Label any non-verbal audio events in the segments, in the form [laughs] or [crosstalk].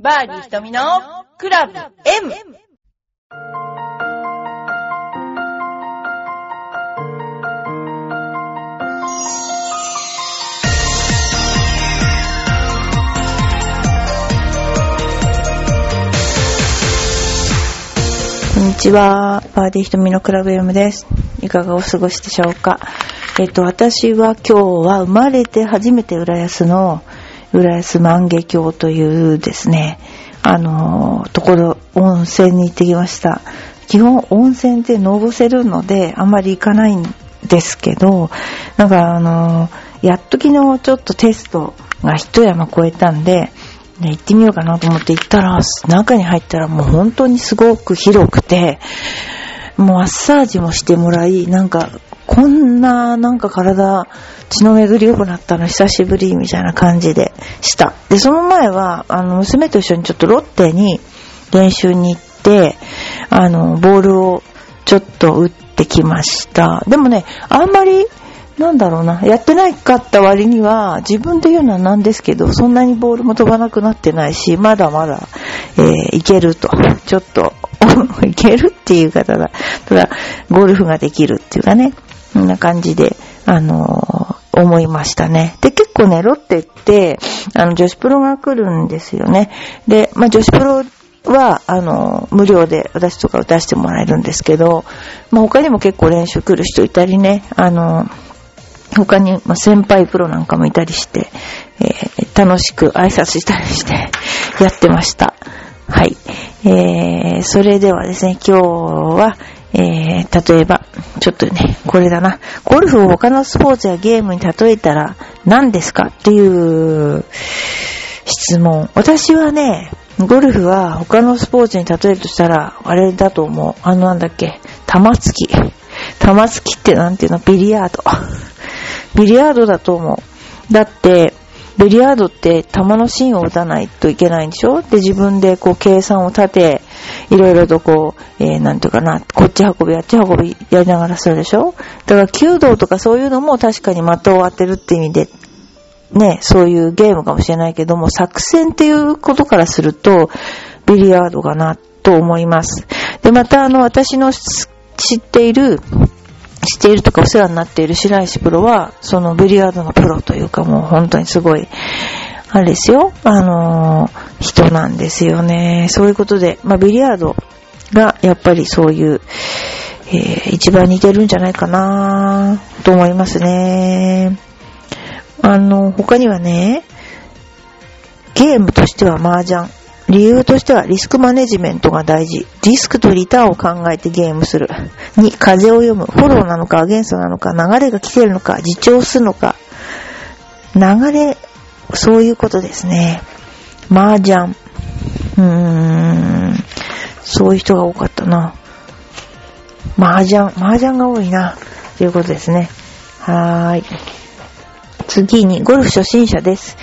バーディー瞳のクラブ M! こんにちは。バーディー瞳のクラブ M です。いかがお過ごしでしょうか？えっと、私は今日は生まれて初めて浦安の浦安万華鏡というですね、あの、ところ、温泉に行ってきました。基本温泉ってのぼせるのであんまり行かないんですけど、なんかあの、やっと昨日ちょっとテストが一山越えたんで、ね、行ってみようかなと思って行ったら、中に入ったらもう本当にすごく広くて、もうマッサージもしてもらい、なんか、こんな、なんか体、血の巡り良くなったの久しぶりみたいな感じでした。で、その前は、あの、娘と一緒にちょっとロッテに練習に行って、あの、ボールをちょっと打ってきました。でもね、あんまり、なんだろうな、やってないかった割には、自分で言うのはなんですけど、そんなにボールも飛ばなくなってないし、まだまだ、えーいけると。ちょっと、[laughs] いけるっていう方だ。ただ、ゴルフができるっていうかね、こんな感じで、あのー思いましたね。で、結構ね、ロッテって、あの、女子プロが来るんですよね。で、まあ、女子プロは、あの、無料で私とか打たせてもらえるんですけど、まあ、他にも結構練習来る人いたりね、あの、他に、まあ、先輩プロなんかもいたりして、えー楽しく挨拶したりしてやってました。はい。えー、それではですね、今日は、えー、例えば、ちょっとね、これだな。ゴルフを他のスポーツやゲームに例えたら何ですかっていう質問。私はね、ゴルフは他のスポーツに例えるとしたら、あれだと思う。あのなんだっけ、玉突き。玉突きってなんていうの？ビリヤード。ビリヤードだと思う。だって、ビリヤードって球の芯を打たないといけないんでしょ？で、自分でこう計算を立て、いろいろとこう、えー、なんていうかな、こっち運び、あっち運びやりながらするでしょ？だから、弓道とかそういうのも確かに的を当てるって意味で、ね、そういうゲームかもしれないけども、作戦っていうことからすると、ビリヤードかなと思います。で、またあの、私の知っている、知っているとかお世話になっている白石プロは、そのビリヤードのプロというかもう本当にすごい、あれですよ、あのー人なんですよね。そういうことで、まあビリヤードがやっぱりそういう、えー一番似てるんじゃないかなと思いますね。あの、他にはね、ゲームとしては麻雀。理由としてはリスクマネジメントが大事。リスクとリターンを考えてゲームする。2、風を読む。フォローなのかアゲンストなのか、流れが来てるのか、自重するのか。流れ、そういうことですね。麻雀。うーん。そういう人が多かったな。麻雀。麻雀が多いな。ということですね。はーい。次に、ゴルフ初心者です。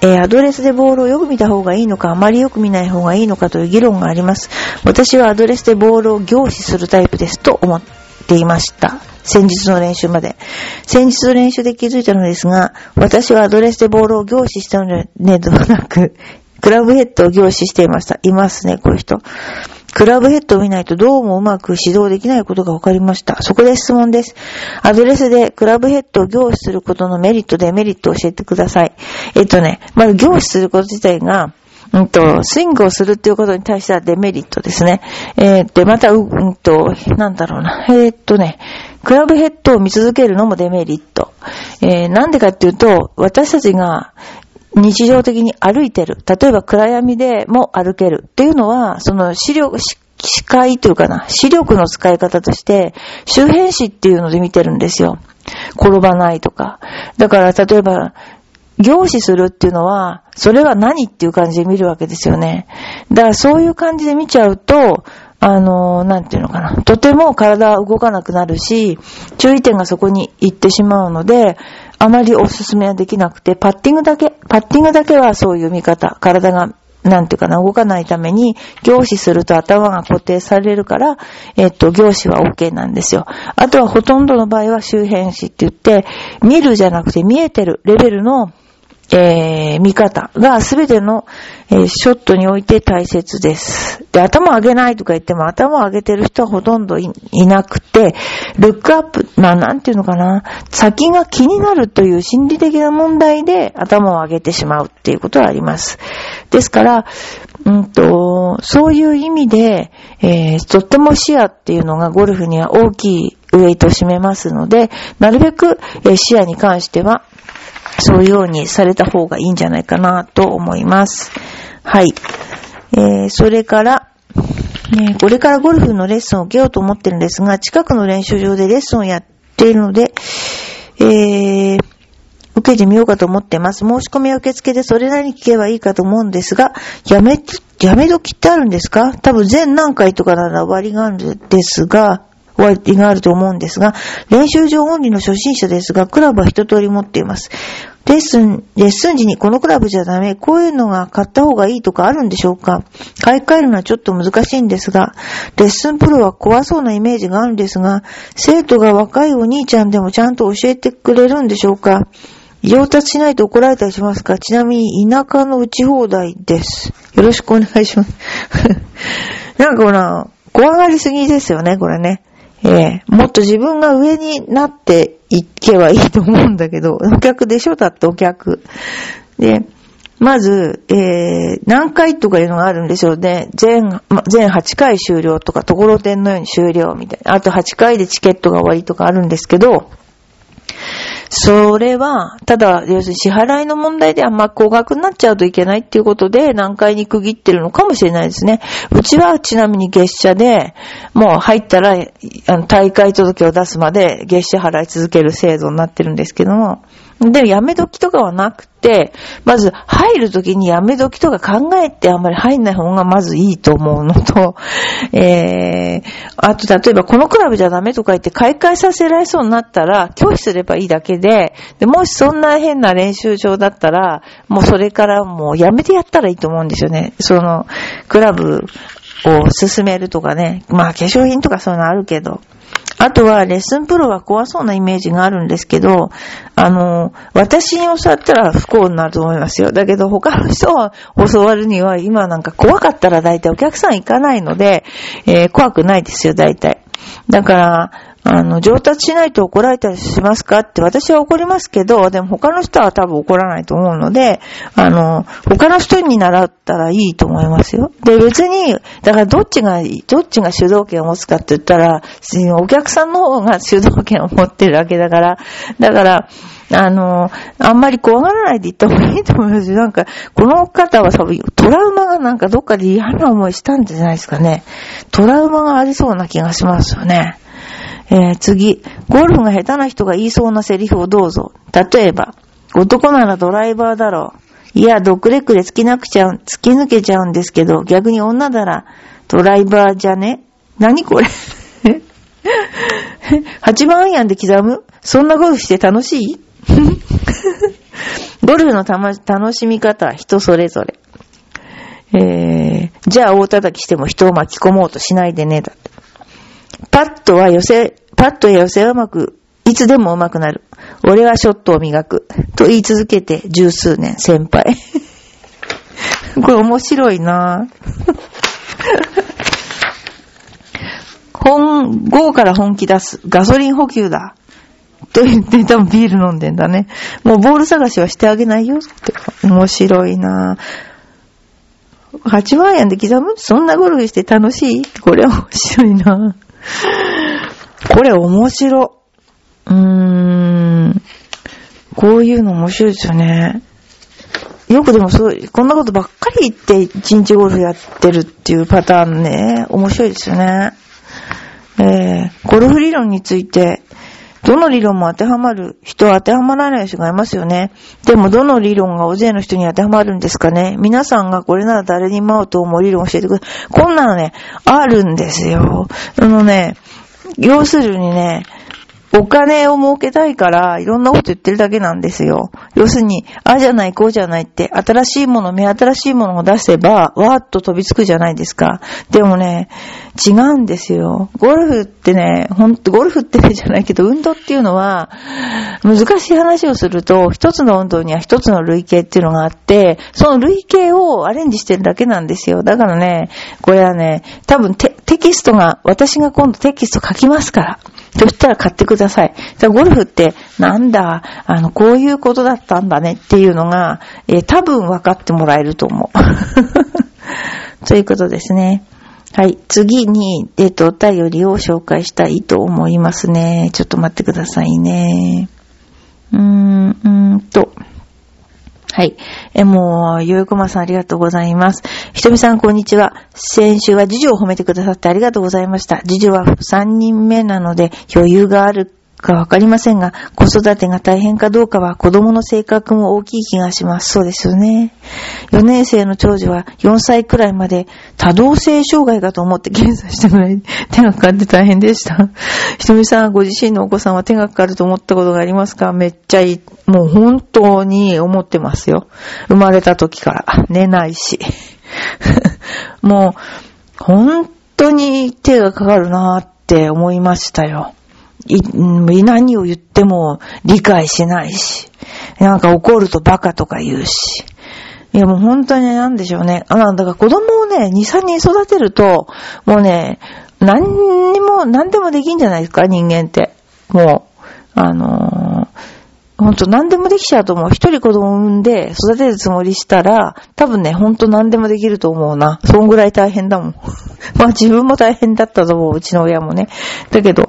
えーアドレスでボールをよく見た方がいいのか、あまりよく見ない方がいいのかという議論があります。私はアドレスでボールを凝視するタイプですと思っていました。先日の練習まで。先日の練習で気づいたのですが、私はアドレスでボールを凝視したのではなく、クラブヘッドを凝視していました。いますね、こういう人。クラブヘッドを見ないとどうもうまく指導できないことが分かりました。そこで質問です。アドレスでクラブヘッドを凝視することのメリット、デメリットを教えてください。えっとね、まず凝視すること自体が、うんと、スイングをするっていうことに対してはデメリットですね。えー、で、また、ううんと、なんだろうな。えーっとね、クラブヘッドを見続けるのもデメリット。えー、なんでかっていうと、私たちが日常的に歩いてる。例えば暗闇でも歩けるっていうのは、その視力、視界というかな、視力の使い方として、周辺視っていうので見てるんですよ。転ばないとか。だから、例えば、凝視するっていうのは、それは何っていう感じで見るわけですよね。だからそういう感じで見ちゃうと、あの、なんていうのかな。とても体は動かなくなるし、注意点がそこに行ってしまうので、あまりおすすめはできなくて、パッティングだけ、パッティングだけはそういう見方、体が、なんていうかな、動かないために、凝視すると頭が固定されるから、えっと、凝視は OK なんですよ。あとはほとんどの場合は周辺視って言って、見るじゃなくて見えてるレベルのえー、見方がすべての、えー、ショットにおいて大切です。で、頭を上げないとか言っても頭を上げてる人はほとんどいなくて、ルックアップ、まあなんていうのかな、先が気になるという心理的な問題で頭を上げてしまうっていうことはあります。ですから、うんと、そういう意味で、えー、とっても視野っていうのがゴルフには大きいウェイトを占めますので、なるべく、えー、視野に関しては、そういうようにされた方がいいんじゃないかなと思います。はい。えー、それから、ね、これからゴルフのレッスンを受けようと思ってるんですが、近くの練習場でレッスンをやっているので、えー、受けてみようかと思ってます。申し込み受付でそれなりに聞けばいいかと思うんですが、やめ、やめ時ってあるんですか？多分全何回とかなら割があるんですが、割があると思うんですが、練習場オンリーの初心者ですが、クラブは一通り持っています。レッスン、レッスン時にこのクラブじゃダメ、こういうのが買った方がいいとかあるんでしょうか？買い替えるのはちょっと難しいんですが、レッスンプロは怖そうなイメージがあるんですが、生徒が若いお兄ちゃんでもちゃんと教えてくれるんでしょうか？上達しないと怒られたりしますか？ちなみに田舎の打ち放題です。よろしくお願いします。[laughs] なんかほら、怖がりすぎですよね、これね。ええー、もっと自分が上になっていけばいいと思うんだけど、お客でしょ？だってお客。で、まず、えー、何回とかいうのがあるんでしょうね。全、全8回終了とか、ところてんのように終了みたいな。あと8回でチケットが終わりとかあるんですけど、それは、ただ、要するに支払いの問題であんま高額になっちゃうといけないっていうことで、難解に区切ってるのかもしれないですね。うちはちなみに月謝で、もう入ったら、あの大会届を出すまで月謝払い続ける制度になってるんですけども、でも、やめ時とかはなくて、まず入る時にやめ時とか考えてあんまり入んない方がまずいいと思うのと、[laughs] えー、あと例えばこのクラブじゃダメとか言って買い替えさせられそうになったら拒否すればいいだけで、で、もしそんな変な練習場だったら、もうそれからもうやめてやったらいいと思うんですよね。その、クラブを進めるとかね。まあ化粧品とかそういうのあるけど。あとは、レッスンプロは怖そうなイメージがあるんですけど、あの、私に教わったら不幸になると思いますよ。だけど、他の人を教わるには、今なんか怖かったら大体お客さん行かないので、えー、怖くないですよ、大体。だから、あの、上達しないと怒られたりしますかって私は怒りますけど、でも他の人は多分怒らないと思うので、あの、他の人に習ったらいいと思いますよ。で、別に、だからどっちが、どっちが主導権を持つかって言ったら、お客さんの方が主導権を持ってるわけだから、だから、あの、あんまり怖がらないで言った方がいいと思いますよ。なんか、この方は多分、トラウマがなんかどっかで嫌な思いしたんじゃないですかね。トラウマがありそうな気がしますよね。えー、次、ゴルフが下手な人が言いそうなセリフをどうぞ。例えば、男ならドライバーだろう。いや、ドッグレックで突き抜けちゃう、突き抜けちゃうんですけど、逆に女ならドライバーじゃね？何これ？8番アイアンで刻む？そんなゴルフして楽しい？[laughs] ゴルフの楽しみ方は人それぞれ。えー、じゃあ大叩きしても人を巻き込もうとしないでね、だって。パットは寄せ、パットや寄せはうまく、いつでもうまくなる。俺はショットを磨く。と言い続けて十数年、先輩。[laughs] これ面白いな [laughs] 本、午から本気出す。ガソリン補給だ。と言って多分ビール飲んでんだね。もうボール探しはしてあげないよって。面白いなぁ8万円で刻む？そんなゴルフして楽しい？これ面白いなぁ [laughs] これ面白。うーん。こういうの面白いですよね。よくでもそう、こんなことばっかり言って一日ゴルフやってるっていうパターンね、面白いですよね。えー、ゴルフ理論について、どの理論も当てはまる人は当てはまらない人がいますよね。でもどの理論が大勢の人に当てはまるんですかね皆さんがこれなら誰にも合うと思う理論を教えてください。こんなのね、あるんですよ。あのね、要するにね、お金を儲けたいからいろんなこと言ってるだけなんですよ。要するに、ああじゃない、こうじゃないって、新しいもの、目新しいものを出せば、わーっと飛びつくじゃないですか。でもね、違うんですよ。ゴルフってね、ほんと、ゴルフってじゃないけど、運動っていうのは、難しい話をすると、一つの運動には一つの類型っていうのがあって、その類型をアレンジしてるだけなんですよ。だからね、これはね、多分テキストが、私が今度テキスト書きますから。そしたら買ってください。ゴルフって、なんだ、あの、こういうことだったんだねっていうのが、えー、多分分かってもらえると思う。[laughs] ということですね。はい。次に、えっ、ー、と、お便りを紹介したいと思いますね。ちょっと待ってくださいね。うーん、うーんと。はい。え、もう、よいこまさんありがとうございます。ひとみさんこんにちは。先週は次女を褒めてくださってありがとうございました。次女は3人目なので余裕があるかわかりませんが、子育てが大変かどうかは子供の性格も大きい気がします。そうですよね。4年生の長女は4歳くらいまで多動性障害かと思って検査したぐらい [laughs] 手がかかって大変でした。ひとみさん、ご自身のお子さんは手がかかると思ったことがありますか？めっちゃいい。もう本当に思ってますよ。生まれた時から。寝ないし。[laughs] もう、本当に手がかかるなーって思いましたよ。何を言っても理解しないし、なんか怒るとバカとか言うし。いやもう本当になんでしょうね。あだから子供をね、2、3人育てると、もうね、何にも、何でもできんじゃないですか、人間って。もう、あのー、ほんと何でもできちゃうと思う。一人子供産んで育てるつもりしたら、多分ね、ほんと何でもできると思うな。そんぐらい大変だもん。[laughs] まあ自分も大変だったと思う、うちの親もね。だけど、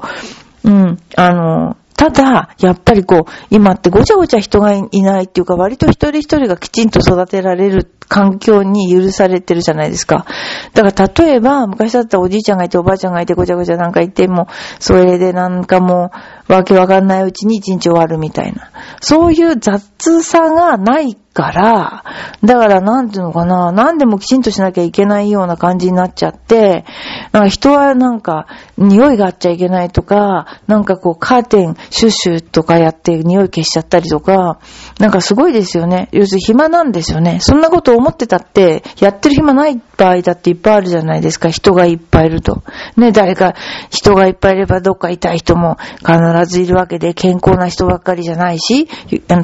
うん。あの、ただ、やっぱりこう、今ってごちゃごちゃ人がいないっていうか、割と一人一人がきちんと育てられる環境に許されてるじゃないですか。だから例えば、昔だったらおじいちゃんがいておばあちゃんがいてごちゃごちゃなんかいても、それでなんかもう、わけわかんないうちに一日終わるみたいな。そういう雑さがないから、だからなんていうのかな、何でもきちんとしなきゃいけないような感じになっちゃって、なんか人はなんか匂いがあっちゃいけないとか、なんかこうカーテンシュッシュとかやって匂い消しちゃったりとか、なんかすごいですよね。要するに暇なんですよね。そんなこと思ってたって、やってる暇ない場合だっていっぱいあるじゃないですか。人がいっぱいいると。ね、誰か人がいっぱいいればどっか痛い人も必ずいるわけで、健康な人ばっかりじゃないし、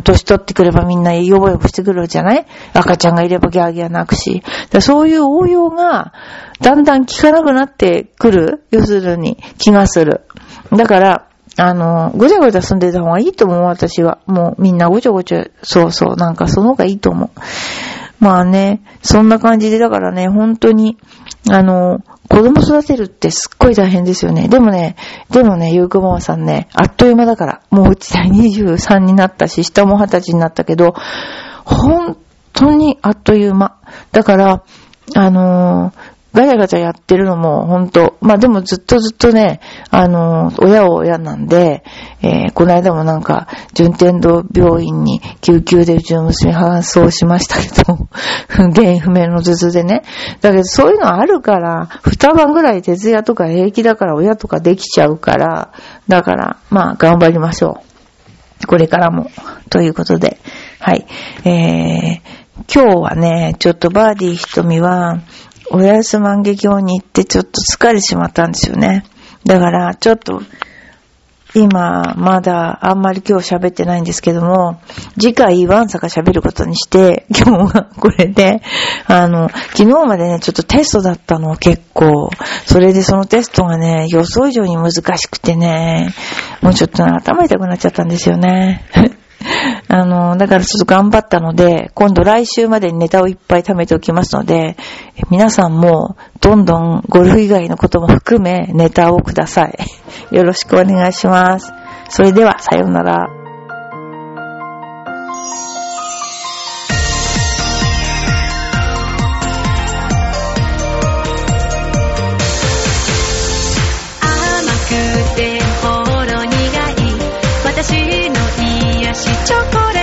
年取ってくればみんなヨボヨボしてくるじゃない？赤ちゃんがいればギャーギャー泣くし。そういう応用が、だんだん効かなくなってくる？要するに、気がする。だから、あの、ごちゃごちゃ住んでた方がいいと思う、私は。もうみんなごちゃごちゃ、そうそう、なんかその方がいいと思う。まあね、そんな感じで、だからね、本当に、あの、子供育てるってすっごい大変ですよね。でもね、でもね、ゆうくママさんね、あっという間だから、もううち23になったし、下も20歳になったけど、本当にあっという間。だから、あのー、ガチャガチャやってるのも、ほんと、まあでもずっとずっとね、あの、親は親なんで、えー、この間もなんか、順天堂病院に救急でうちの娘搬送しましたけど、[laughs] 原因不明の頭痛でね。だけどそういうのあるから、二晩ぐらい徹夜とか平気だから親とかできちゃうから、だから、まあ頑張りましょう。これからも。ということで、はい。えー、今日はね、ちょっとバーディー瞳は、おやす万華鏡に行ってちょっと疲れしまったんですよね。だから、ちょっと、今、まだあんまり今日喋ってないんですけども、次回ワンサが喋ることにして、今日はこれで、あの、昨日までね、ちょっとテストだったの結構。それでそのテストがね、予想以上に難しくてね、もうちょっと頭痛くなっちゃったんですよね。[laughs] あの、だからちょっと頑張ったので、今度来週までにネタをいっぱい貯めておきますので、皆さんもどんどんゴルフ以外のことも含めネタをください。よろしくお願いします。それでは、さようなら。Cukup.